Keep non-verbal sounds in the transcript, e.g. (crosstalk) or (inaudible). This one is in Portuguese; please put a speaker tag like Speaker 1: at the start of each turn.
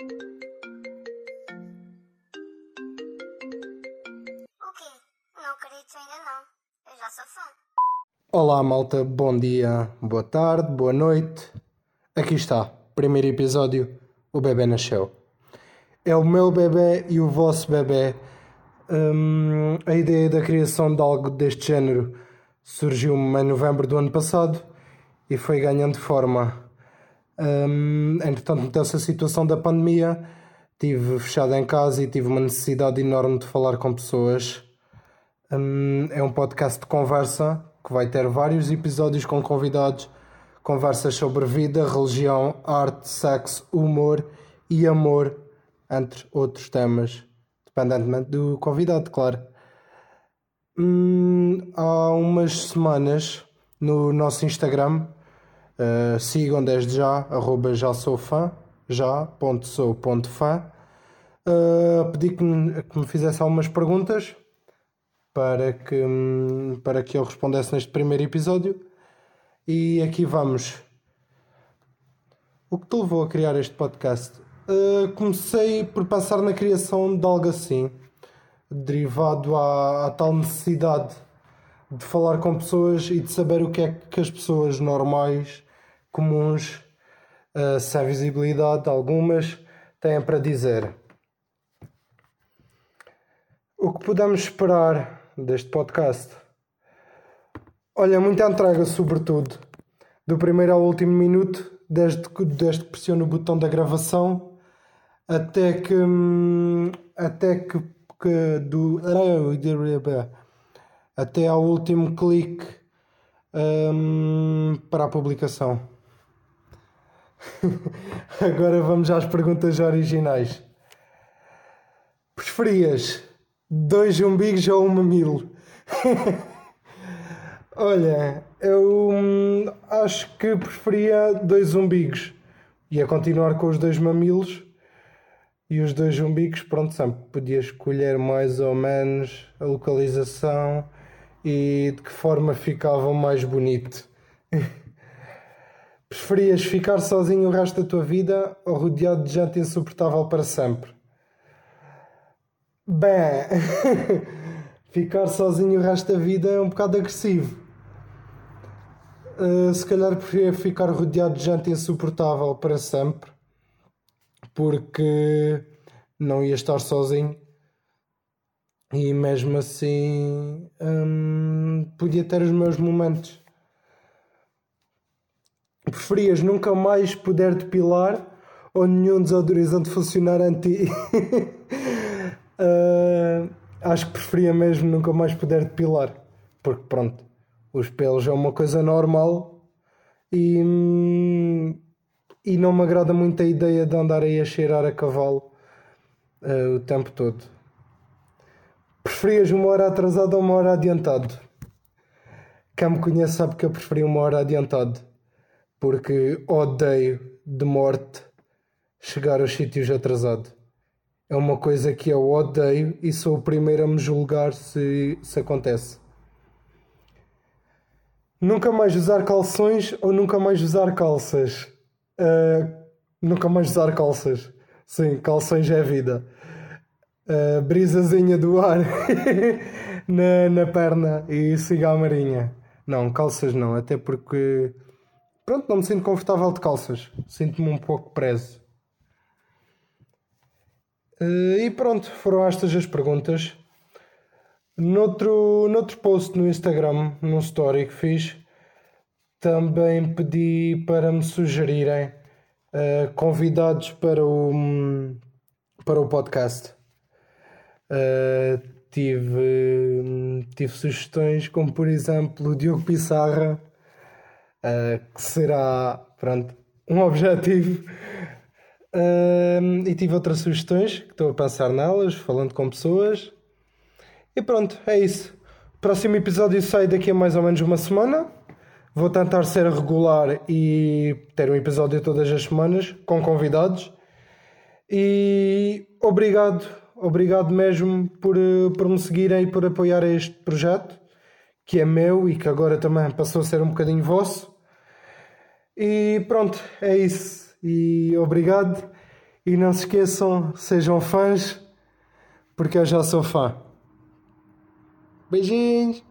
Speaker 1: O? Não acredito ainda. Eu já sou fã.
Speaker 2: Olá malta, bom dia, boa tarde, boa noite. Aqui está, primeiro episódio, o bebê nasceu. É o meu bebê e o vosso bebê. Hum, a ideia da criação de algo deste género surgiu-me em novembro do ano passado e foi ganhando forma. Hum, entretanto, meteu-se a situação da pandemia, estive fechado em casa e tive uma necessidade enorme de falar com pessoas. Hum, é um podcast de conversa que vai ter vários episódios com convidados, conversas sobre vida, religião, arte, sexo, humor e amor, entre outros temas, dependentemente do convidado, claro. Hum, há umas semanas no nosso Instagram, uh, sigam desde já, arroba já sou fã, já, ponto sou, ponto fã, uh, pedi que me, que me fizesse algumas perguntas para que, para que eu respondesse neste primeiro episódio. E aqui vamos. O que te levou a criar este podcast? Uh, comecei por passar na criação de algo assim, derivado à, à, tal necessidade de falar com pessoas e de saber o que é que as pessoas normais, comuns, uh, sem visibilidade, algumas, têm para dizer. O que podemos esperar deste podcast? Olha, muita entrega, sobretudo, do primeiro ao último minuto, desde, desde que pressiono o botão da gravação até que. até que, que do. até ao último clique um, para a publicação. (laughs) Agora vamos às perguntas originais. Preferias dois umbigos ou um mamilo? (laughs) Olha, eu hum, acho que preferia dois umbigos. Ia continuar com os dois mamilos e os dois umbigos, pronto, sempre podia escolher mais ou menos a localização e de que forma ficava mais bonito. (laughs) Preferias ficar sozinho o resto da tua vida ou rodeado de gente insuportável para sempre? Bem, (laughs) ficar sozinho o resto da vida é um bocado agressivo. Uh, se calhar preferia ficar rodeado de gente insuportável para sempre, porque não ia estar sozinho e mesmo assim hum, podia ter os meus momentos. Preferias nunca mais poder depilar ou nenhum desodorizante funcionar anti. uh, (laughs) acho que preferia mesmo nunca mais poder depilar, porque pronto, os pelos é uma coisa normal e, e não me agrada muito a ideia de andar aí a cheirar a cavalo uh, o tempo todo. Preferias uma hora atrasado ou uma hora adiantado? Quem me conhece sabe que eu preferia uma hora adiantado, porque odeio de morte chegar aos sítios atrasado. É uma coisa que eu odeio e sou o primeiro a me julgar se, se acontece. Nunca mais usar calções ou nunca mais usar calças? Uh, nunca mais usar calças. Sim, calções é vida. Uh, brisazinha do ar (laughs) na, na perna e siga a marinha. Não, calças não, até porque pronto, não me sinto confortável de calças. Sinto-me um pouco preso. Uh, e pronto, foram estas as perguntas. Noutro, noutro post no Instagram, num story que fiz, também pedi para me sugerirem uh, convidados para o, para o podcast. Uh, tive, tive sugestões como, por exemplo, o Diogo Pissarra, uh, que será pronto, um objetivo. e tive outras sugestões que estou a pensar nelas, falando com pessoas. E pronto, é isso. Próximo episódio sai daqui a mais ou menos uma semana. Vou tentar ser regular e ter um episódio todas as semanas com convidados. E obrigado, obrigado mesmo por, por me seguirem e por apoiar este projeto que é meu e que agora também passou a ser um bocadinho vosso. E pronto, é isso. E obrigado. E não se esqueçam, sejam fãs, porque eu já sou fã. Beijinhos!